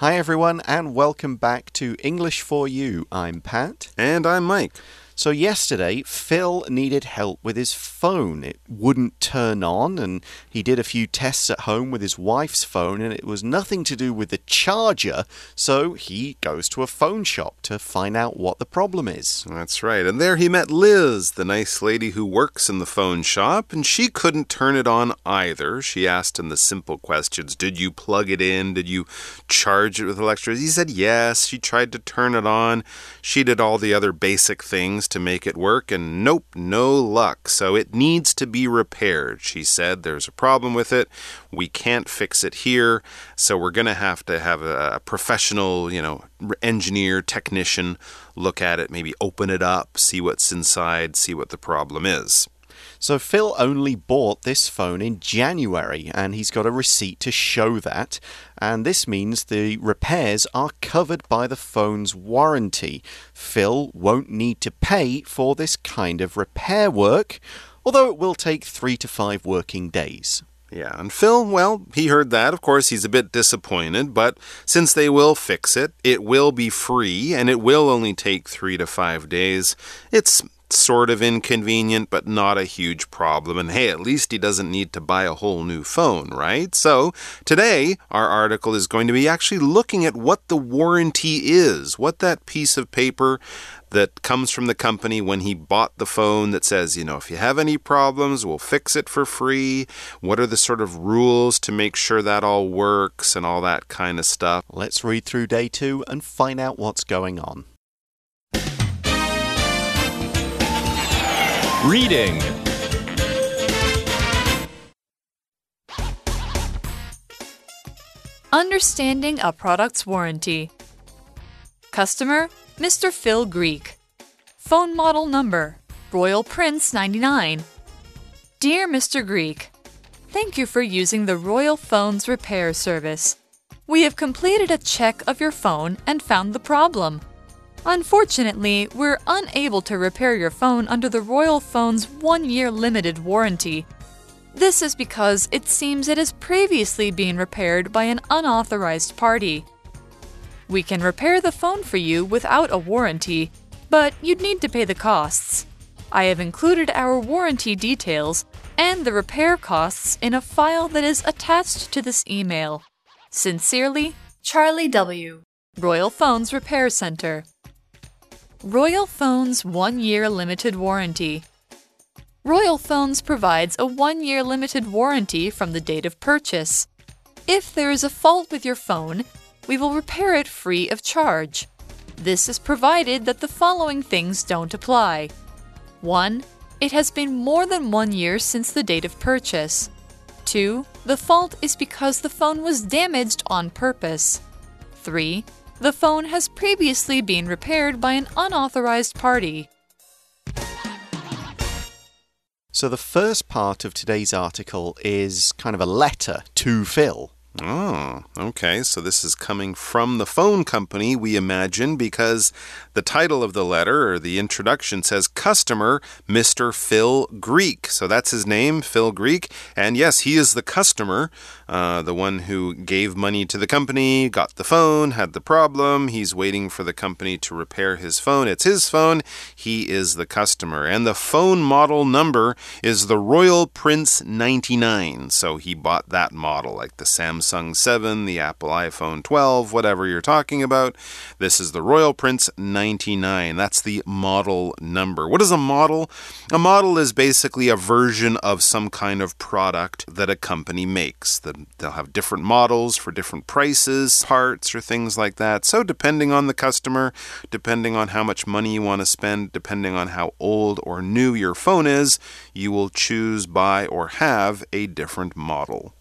Hi, everyone, and welcome back to English for You. I'm Pat. And I'm Mike. So, yesterday, Phil needed help with his phone. It wouldn't turn on, and he did a few tests at home with his wife's phone, and it was nothing to do with the charger. So, he goes to a phone shop to find out what the problem is. That's right. And there he met Liz, the nice lady who works in the phone shop, and she couldn't turn it on either. She asked him the simple questions Did you plug it in? Did you charge it with electricity? He said yes. She tried to turn it on. She did all the other basic things to make it work, and nope, no luck. So it needs to be repaired. She said there's a problem with it. We can't fix it here. So we're going to have to have a, professional, you know, engineer, technician look at it, maybe open it up, see what's inside, see what the problem is. So Phil only bought this phone in January and he's got a receipt to show that. And this means the repairs are covered by the phone's warranty. Phil won't need to pay for this kind of repair work, although it will take three to five working days. Yeah, and Phil, well, he heard that. Of course, he's a bit disappointed, but since they will fix it, it will be free and it will only take three to five days. It's sort of inconvenient, but not a huge problem. And hey, at least he doesn't need to buy a whole new phone, right? So today, our article is going to be actually looking at what the warranty is, what that piece of paper that comes from the company when he bought the phone that says, you know, if you have any problems, we'll fix it for free. What are the sort of rules to make sure that all works and all that kind of stuff? Let's read through day two and find out what's going on. Reading Understanding a product's warranty. Customer Mr. Phil Greek. Phone model number Royal Prince 99. Dear Mr. Greek, Thank you for using the Royal Phones repair service. We have completed a check of your phone and found the problem. Unfortunately, we're unable to repair your phone under the Royal Phone's one year limited warranty. This is because it seems it has previously been repaired by an unauthorized party. We can repair the phone for you without a warranty, but you'd need to pay the costs. I have included our warranty details and the repair costs in a file that is attached to this email. Sincerely, Charlie W., Royal Phones Repair Center. Royal Phones one year limited warranty. Royal Phones provides a one year limited warranty from the date of purchase. If there is a fault with your phone, we will repair it free of charge. This is provided that the following things don't apply 1. It has been more than one year since the date of purchase. 2. The fault is because the phone was damaged on purpose. 3. The phone has previously been repaired by an unauthorized party. So, the first part of today's article is kind of a letter to Phil. Oh, okay. So this is coming from the phone company, we imagine, because the title of the letter or the introduction says customer Mr. Phil Greek. So that's his name, Phil Greek. And yes, he is the customer, uh, the one who gave money to the company, got the phone, had the problem. He's waiting for the company to repair his phone. It's his phone. He is the customer. And the phone model number is the Royal Prince 99. So he bought that model, like the Samsung. Samsung 7, the Apple iPhone 12, whatever you're talking about. This is the Royal Prince 99. That's the model number. What is a model? A model is basically a version of some kind of product that a company makes. They'll have different models for different prices, parts, or things like that. So, depending on the customer, depending on how much money you want to spend, depending on how old or new your phone is, you will choose, buy, or have a different model.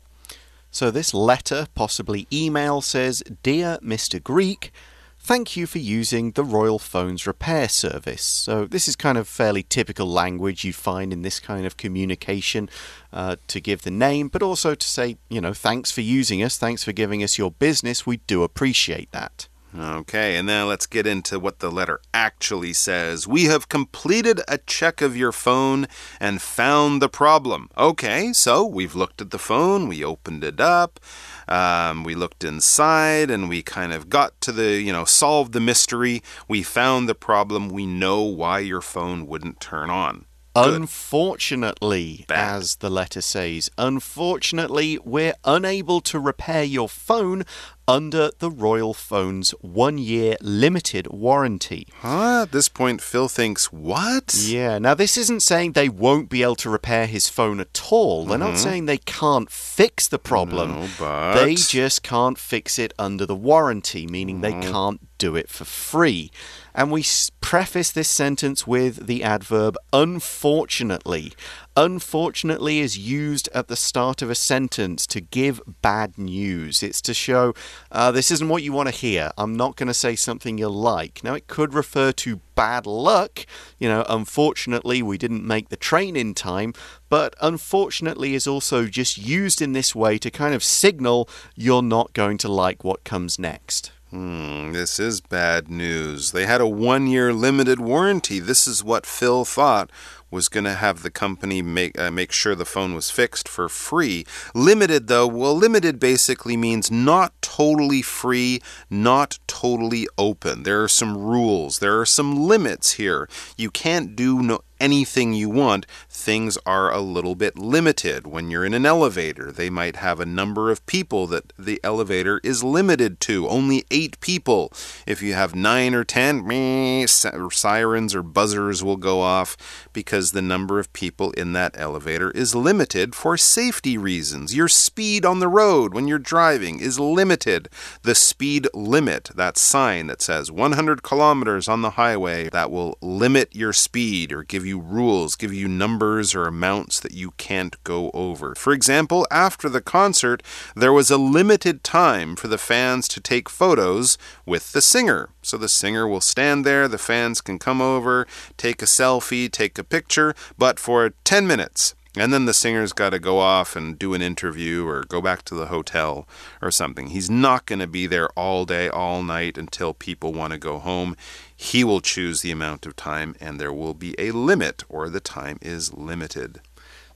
So this letter, possibly email, says Dear Mr. Greek, Thank you for using the Royal Phones repair service. So, this is kind of fairly typical language you find in this kind of communication uh, to give the name, but also to say, you know, thanks for using us, thanks for giving us your business. We do appreciate that. Okay, and now let's get into what the letter actually says. We have completed a check of your phone and found the problem. Okay, so we've looked at the phone, we opened it up. Um, we looked inside and we kind of got to the, you know, solved the mystery. We found the problem. We know why your phone wouldn't turn on. Good. Unfortunately, Bad. as the letter says, unfortunately, we're unable to repair your phone under the Royal Phone's one year limited warranty. Huh? At this point, Phil thinks, what? Yeah, now this isn't saying they won't be able to repair his phone at all. They're not mm-hmm. saying they can't fix the problem. No, but- They just can't fix it under the warranty, meaning they mm. can't do it for free. And we preface this sentence with the adverb unfortunately. Unfortunately is used at the start of a sentence to give bad news. It's to show uh, this isn't what you want to hear. I'm not going to say something you'll like. Now, it could refer to bad luck. You know, unfortunately, we didn't make the train in time. But unfortunately is also just used in this way to kind of signal you're not going to like what comes next. Hmm, this is bad news. They had a one year limited warranty. This is what Phil thought was going to have the company make uh, make sure the phone was fixed for free. Limited though, well limited basically means not totally free, not totally open. There are some rules. There are some limits here. You can't do no anything you want, things are a little bit limited. When you're in an elevator, they might have a number of people that the elevator is limited to, only eight people. If you have nine or ten, meh, sirens or buzzers will go off because the number of people in that elevator is limited for safety reasons. Your speed on the road when you're driving is limited. The speed limit, that sign that says 100 kilometers on the highway, that will limit your speed or give you rules, give you numbers or amounts that you can't go over. For example, after the concert, there was a limited time for the fans to take photos with the singer. So the singer will stand there, the fans can come over, take a selfie, take a picture, but for 10 minutes. And then the singer's got to go off and do an interview or go back to the hotel or something. He's not going to be there all day, all night until people want to go home. He will choose the amount of time, and there will be a limit, or the time is limited.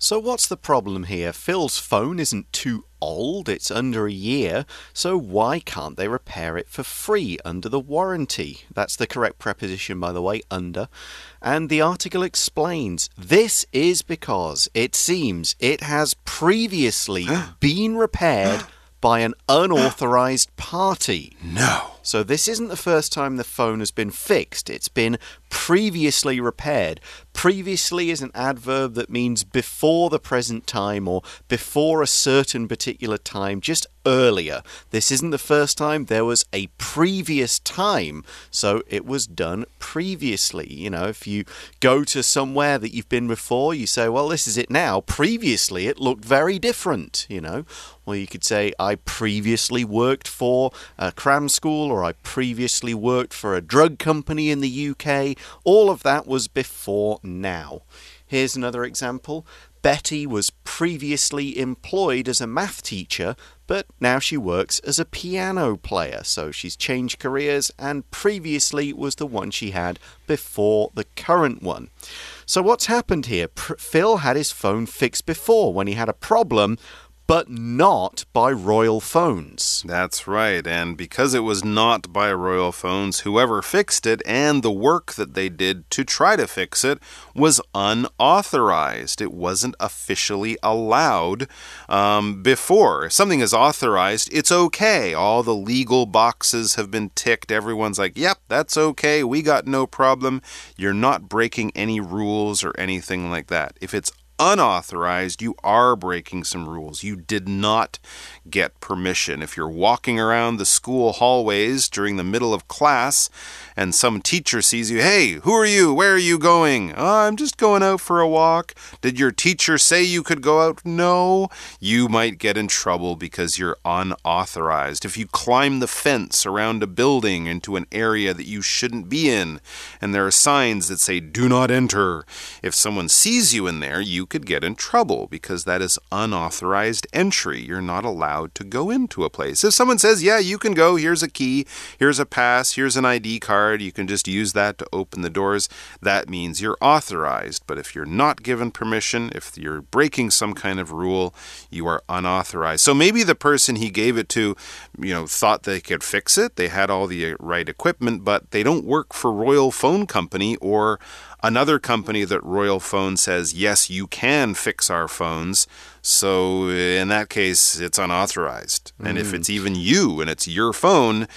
So, what's the problem here? Phil's phone isn't too old, it's under a year, so why can't they repair it for free under the warranty? That's the correct preposition, by the way, under. And the article explains this is because it seems it has previously been repaired by an unauthorized party. No. So, this isn't the first time the phone has been fixed. It's been previously repaired. Previously is an adverb that means before the present time or before a certain particular time, just earlier. This isn't the first time, there was a previous time. So, it was done previously. You know, if you go to somewhere that you've been before, you say, well, this is it now. Previously, it looked very different, you know. Or you could say, I previously worked for a cram school, or I previously worked for a drug company in the UK. All of that was before now. Here's another example. Betty was previously employed as a math teacher, but now she works as a piano player. So she's changed careers and previously was the one she had before the current one. So what's happened here? Phil had his phone fixed before when he had a problem, but not by Royal Phones. That's right. And because it was not by Royal Phones, whoever fixed it and the work that they did to try to fix it was unauthorized. It wasn't officially allowed um, before. If something is authorized, it's okay. All the legal boxes have been ticked. Everyone's like, yep, that's okay. We got no problem. You're not breaking any rules or anything like that. If it's unauthorized, you are breaking some rules. You did not get permission. If you're walking around the school hallways during the middle of class and some teacher sees you, hey, who are you? Where are you going? Oh, I'm just going out for a walk. Did your teacher say you could go out? No. You might get in trouble because you're unauthorized. If you climb the fence around a building into an area that you shouldn't be in, and there are signs that say, do not enter, if someone sees you in there, you could get in trouble because that is unauthorized entry. You're not allowed allowed to go into a place. If someone says, Yeah, you can go, here's a key, here's a pass, here's an ID card, you can just use that to open the doors, that means you're authorized. But if you're not given permission, if you're breaking some kind of rule, you are unauthorized. So maybe the person he gave it to, you know, thought they could fix it, they had all the right equipment, but they don't work for Royal Phone Company or another company that Royal Phone says, yes, you can fix our phones. So in that case, it's unauthorized. Mm. And if it's even you and it's your phone,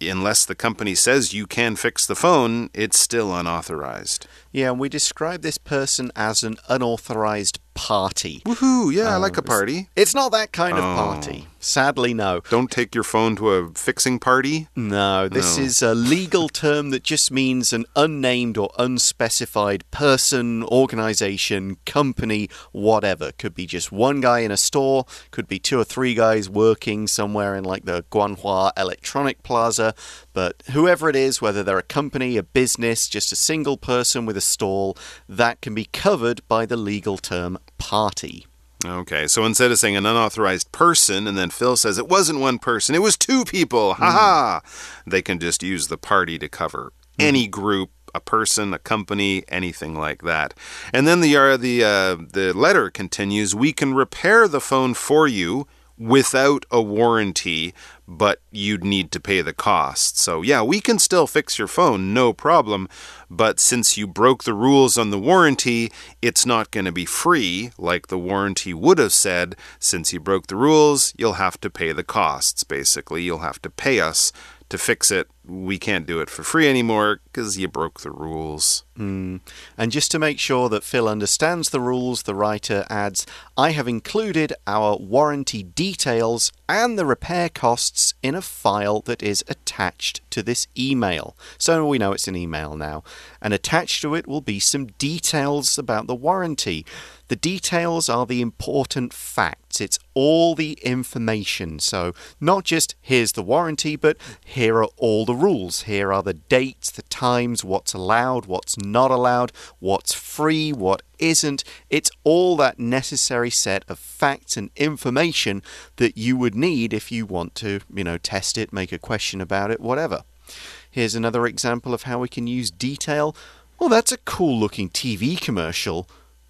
unless the company says you can fix the phone, it's still unauthorized. Yeah, and we describe this person as an unauthorized party. Woohoo! Yeah, I like a party. It's not that kind of party. Sadly, no. Don't take your phone to a fixing party? No, this no. is a legal term that just means an unnamed or unspecified person, organization, company, whatever. Could be just one guy in a store, could be two or three guys working somewhere in like the Guanghua Electronic Plaza. But whoever it is, whether they're a company, a business, just a single person with a stall, that can be covered by the legal term party. Okay, so instead of saying an unauthorized person, and then Phil says it wasn't one person, it was two people, ha ha, mm. they can just use the party to cover mm. any group a person, a company, anything like that. And then the uh, the uh, the letter continues. We can repair the phone for you without a warranty, but you'd need to pay the cost. So, yeah, we can still fix your phone, no problem. But since you broke the rules on the warranty, it's not going to be free, like the warranty would have said. Since you broke the rules, you'll have to pay the costs, basically. You'll have to pay us to fix it. We can't do it for free anymore because you broke the rules. Mm. And just to make sure that Phil understands the rules, the writer adds I have included our warranty details and the repair costs in a file that is attached to this email. So we know it's an email now. And attached to it will be some details about the warranty. The details are the important facts. It's all the information. So, not just here's the warranty, but here are all the rules. Here are the dates, the times, what's allowed, what's not allowed, what's free, what isn't. It's all that necessary set of facts and information that you would need if you want to, you know, test it, make a question about it, whatever. Here's another example of how we can use detail. Well, that's a cool looking TV commercial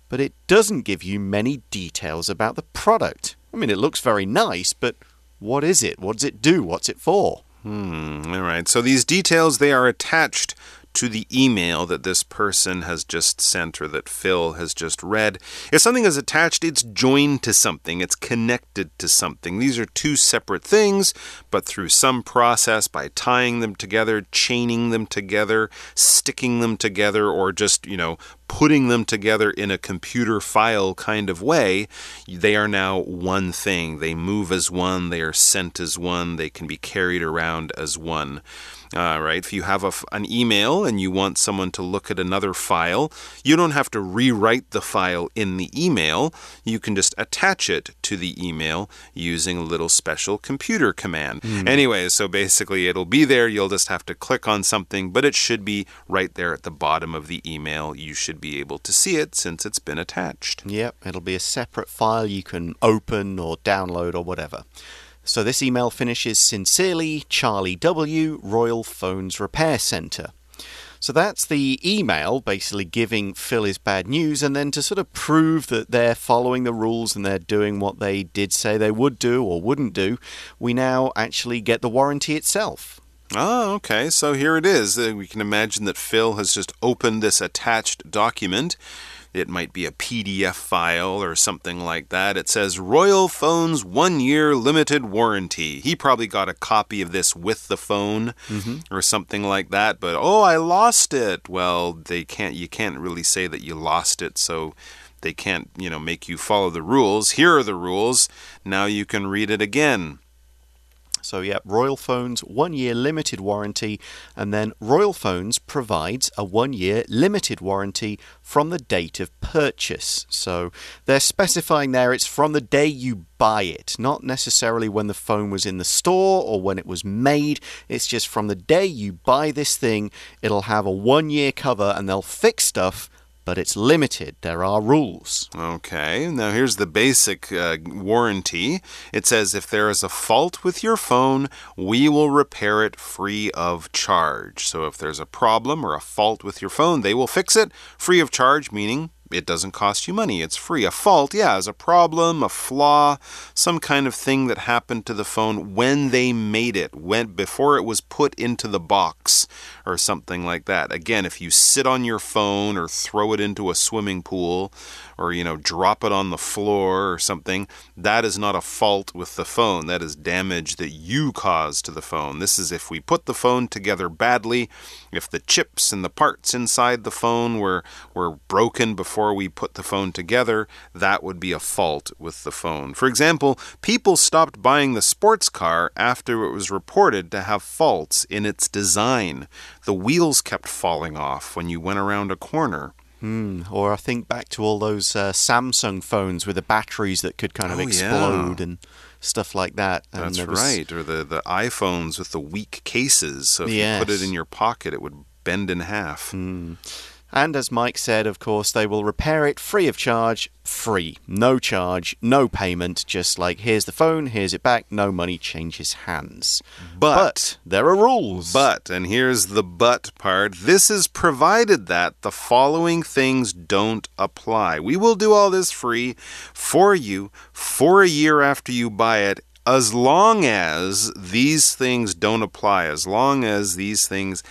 but it doesn't give you many details about the product. I mean, it looks very nice, but what is it? What does it do? What's it for? Hmm, all right. So these details, they are attached to the email that this person has just sent or that Phil has just read. If something is attached, it's joined to something, it's connected to something. These are two separate things, but through some process, by tying them together, chaining them together, sticking them together, or just, you know, putting them together in a computer file kind of way, they are now one thing. They move as one, they are sent as one, they can be carried around as one. Uh, right? If you have a, an email and you want someone to look at another file, you don't have to rewrite the file in the email. You can just attach it to the email using a little special computer command. Mm. Anyway, so basically it'll be there. You'll just have to click on something, but it should be right there at the bottom of the email. You should be able to see it since it's been attached. Yep, it'll be a separate file you can open or download or whatever. So this email finishes sincerely Charlie W, Royal Phones Repair Center. So that's the email basically giving Phil his bad news, and then to sort of prove that they're following the rules and they're doing what they did say they would do or wouldn't do, we now actually get the warranty itself. Oh, okay. So here it is. Uh, we can imagine that Phil has just opened this attached document it might be a PDF file or something like that. It says Royal Phone's one year limited warranty. He probably got a copy of this with the phone mm -hmm. or something like that, but oh, I lost it. Well, they can't, you can't really say that you lost it, so they can't, you know, make you follow the rules. Here are the rules. Now you can read it again. So, yeah, Royal Phones one year limited warranty, and then Royal Phones provides a one year limited warranty from the date of purchase. So, they're specifying there it's from the day you buy it, not necessarily when the phone was in the store or when it was made. It's just from the day you buy this thing, it'll have a one year cover and they'll fix stuff but it's limited. There are rules. Okay, now here's the basic uh, warranty. It says if there is a fault with your phone, we will repair it free of charge. So if there's a problem or a fault with your phone, they will fix it free of charge, meaning it doesn't cost you money. It's free. A fault, yeah, is a problem, a flaw, some kind of thing that happened to the phone when they made it, when before it was put into the box or something like that. Again, if you sit on your phone or throw it into a swimming pool or you know drop it on the floor or something, that is not a fault with the phone. That is damage that you caused to the phone. This is if we put the phone together badly, if the chips and the parts inside the phone were were broken before we put the phone together, that would be a fault with the phone. For example, people stopped buying the sports car after it was reported to have faults in its design. The wheels kept falling off when you went around a corner. Mm, or I think back to all those uh, Samsung phones with the batteries that could kind of Oh, explode yeah. and stuff like that. And That's was- right. Or the, the iPhones with the weak cases. So if you put it in your pocket, it would bend in half. And as Mike said, of course, they will repair it free of charge, free. No charge, no payment, just like here's the phone, here's it back, no money changes hands. But- but there are rules. But, and here's the but part this is provided that the following things don't apply. We will do all this free for you for a year after you buy it. As long as these things don't apply, as long as these things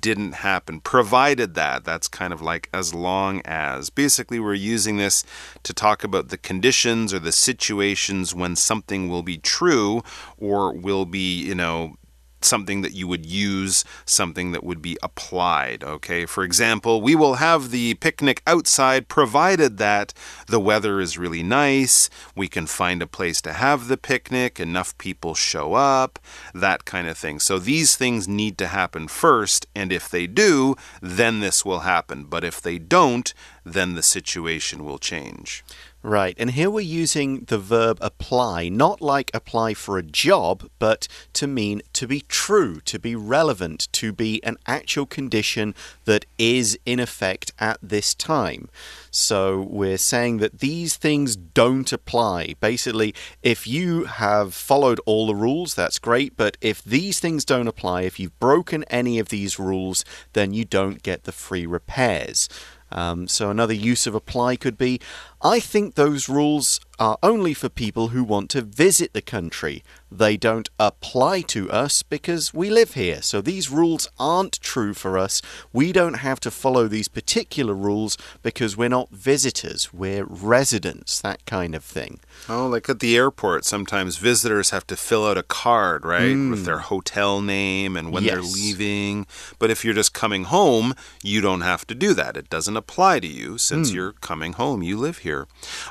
didn't happen, provided that, that's kind of like as long as. Basically, we're using this to talk about the conditions or the situations when something will be true or will be, you know, something that you would use, something that would be applied. Okay, for example, we will have the picnic outside provided that the weather is really nice, we can find a place to have the picnic, enough people show up, that kind of thing. So these things need to happen first, and if they do, then this will happen. But if they don't, then the situation will change. Right, and here we're using the verb apply, not like apply for a job, but to mean to be true, to be relevant, to be an actual condition that is in effect at this time. So we're saying that these things don't apply. Basically, if you have followed all the rules, that's great, but if these things don't apply, if you've broken any of these rules, then you don't get the free repairs. Um, so another use of apply could be I think those rules are only for people who want to visit the country. They don't apply to us because we live here. So these rules aren't true for us. We don't have to follow these particular rules because we're not visitors, we're residents, that kind of thing. Oh, like at the airport, sometimes visitors have to fill out a card, right? With hmm. their hotel name and when they're leaving. But if you're just coming home, you don't have to do that. It doesn't apply to you since hmm. you're coming home. You live here.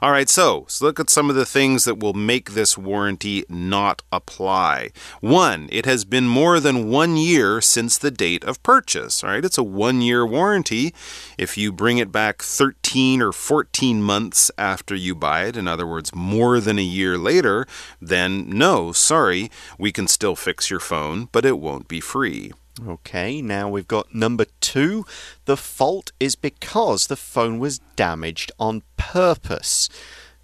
All right, so, so look at some of the things that will make this warranty not apply. One, it has been more than one year since the date of purchase. All right, it's a one year warranty. If you bring it back 13 or 14 months after you buy it, in other words, more than a year later, then no, sorry, we can still fix your phone, but it won't be free. Okay, now we've got number two. The fault is because the phone was damaged on purpose.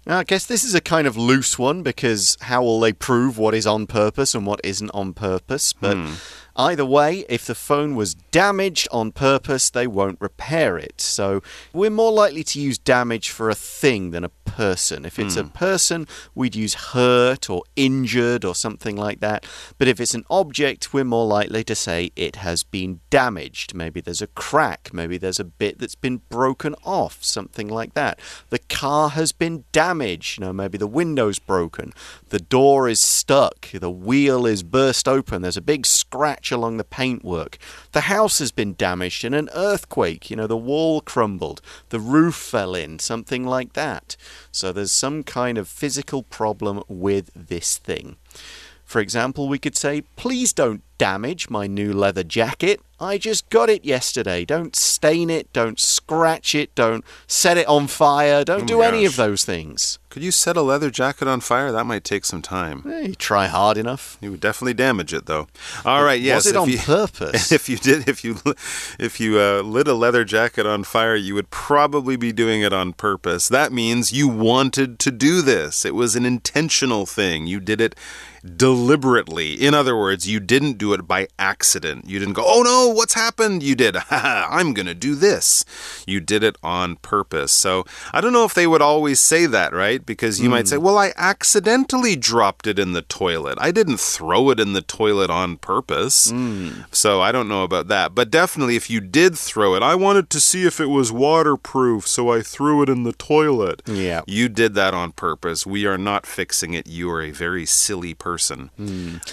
Now, I guess this is a kind of loose one because how will they prove what is on purpose and what isn't on purpose? But hmm. Either way, if the phone was damaged on purpose, they won't repair it. So we're more likely to use damage for a thing than a person. If it's a hmm. person, we'd use hurt or injured or something like that. But if it's an object, we're more likely to say it has been damaged. Maybe there's a crack, maybe there's a bit that's been broken off, something like that. The car has been damaged, you know, maybe the window's broken, the door is stuck, the wheel is burst open, there's a big scratch along the paintwork. The house has been damaged in an earthquake, you know, the wall crumbled, the roof fell in, something like that. So there's some kind of physical problem with this thing. For example, we could say, please don't damage my new leather jacket. I just got it yesterday. Don't stain it, don't scratch it, don't set it on fire, don't Oh do any of those things. Could you set a leather jacket on fire? That might take some time. Eh, you try hard enough. You would definitely damage it, though. All right, yes. Was it if on you- purpose? If you did, if you if you uh, lit a leather jacket on fire, you would probably be doing it on purpose. That means you wanted to do this. It was an intentional thing. You did it deliberately. In other words, you didn't do it by accident. You didn't go, "Oh no, what's happened?" You did, I'm going to do this." You did it on purpose. So, I don't know if they would always say that, right? Because you might hmm. say, "Well, I accidentally dropped it in the toilet. I didn't throw it in the toilet on purpose." Hmm. So I don't know about that. But definitely, if you did throw it, I wanted to see if it was waterproof, so I threw it in the toilet. Yeah. You did that on purpose. We are not fixing it. You are a very silly person.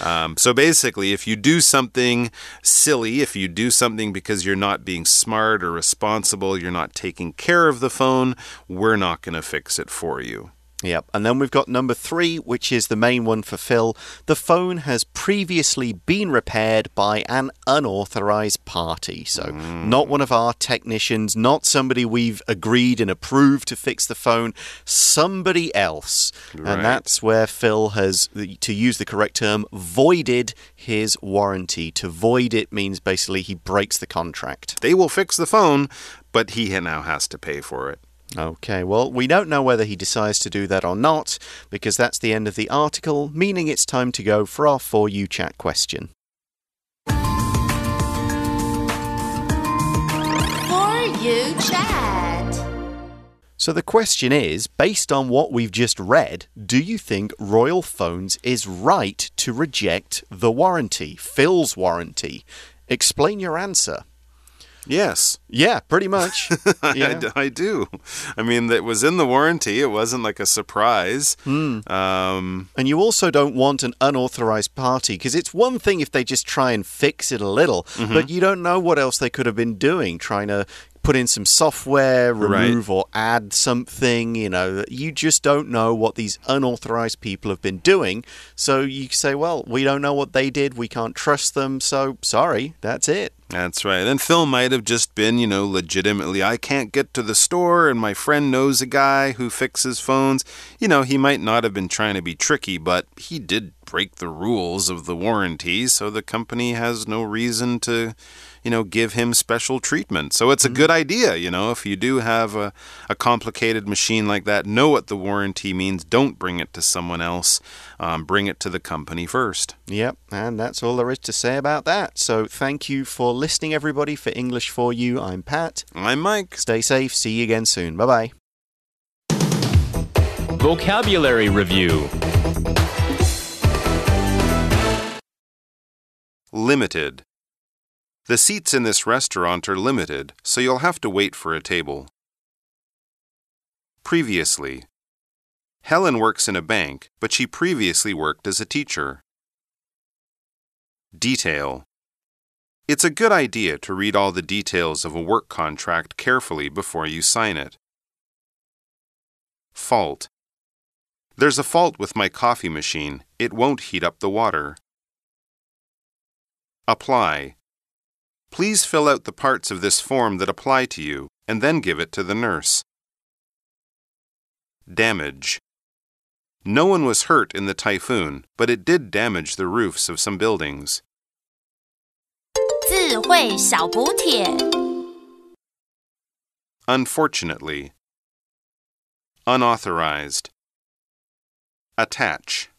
Um, so basically, if you do something silly, if you do something because you're not being smart or responsible, you're not taking care of the phone, we're not going to fix it for you. Yep. And then we've got number three, which is the main one for Phil. The phone has previously been repaired by an unauthorized party. So, mm. not one of our technicians, not somebody we've agreed and approved to fix the phone, somebody else. Right. And that's where Phil has, to use the correct term, voided his warranty. To void it means basically he breaks the contract. They will fix the phone, but he now has to pay for it. Okay, well, we don't know whether he decides to do that or not, because that's the end of the article, meaning it's time to go for our For You chat question. For you chat. So the question is based on what we've just read, do you think Royal Phones is right to reject the warranty, Phil's warranty? Explain your answer. Yes. Yeah, pretty much. I- Yeah. I, I do. I mean, that was in the warranty. It wasn't like a surprise. Um, And you also don't want an unauthorized party because it's one thing if they just try and fix it a little, Mm-hmm. but you don't know what else they could have been doing, trying to put in some software, Right. remove or add something, you know, you just don't know what these unauthorized people have been doing. So you say, well, we don't know what they did, we can't trust them, so sorry, that's it. that's right. And Phil might have just been, you know, legitimately, I can't get to the store and my friend knows a guy who fixes phones. You know, he might not have been trying to be tricky, but he did break the rules of the warranty, so the company has no reason to, you know, give him special treatment. So it's a good idea, you know, if you do have a, a complicated machine like that, know what the warranty means. Don't bring it to someone else, um, bring it to the company first. Yep, and that's all there is to say about that. So thank you for listening, everybody, for English for You. I'm Pat. I'm Mike. Stay safe. See you again soon. Bye bye. Vocabulary Review Limited. The seats in this restaurant are limited, so you'll have to wait for a table. Previously. Helen works in a bank, but she previously worked as a teacher. Detail. It's a good idea to read all the details of a work contract carefully before you sign it. Fault. There's a fault with my coffee machine. It won't heat up the water. Apply. Please fill out the parts of this form that apply to you and then give it to the nurse. Damage. No one was hurt in the typhoon, but it did damage the roofs of some buildings. 智慧小补帖。 Unfortunately. Unauthorized. Attach.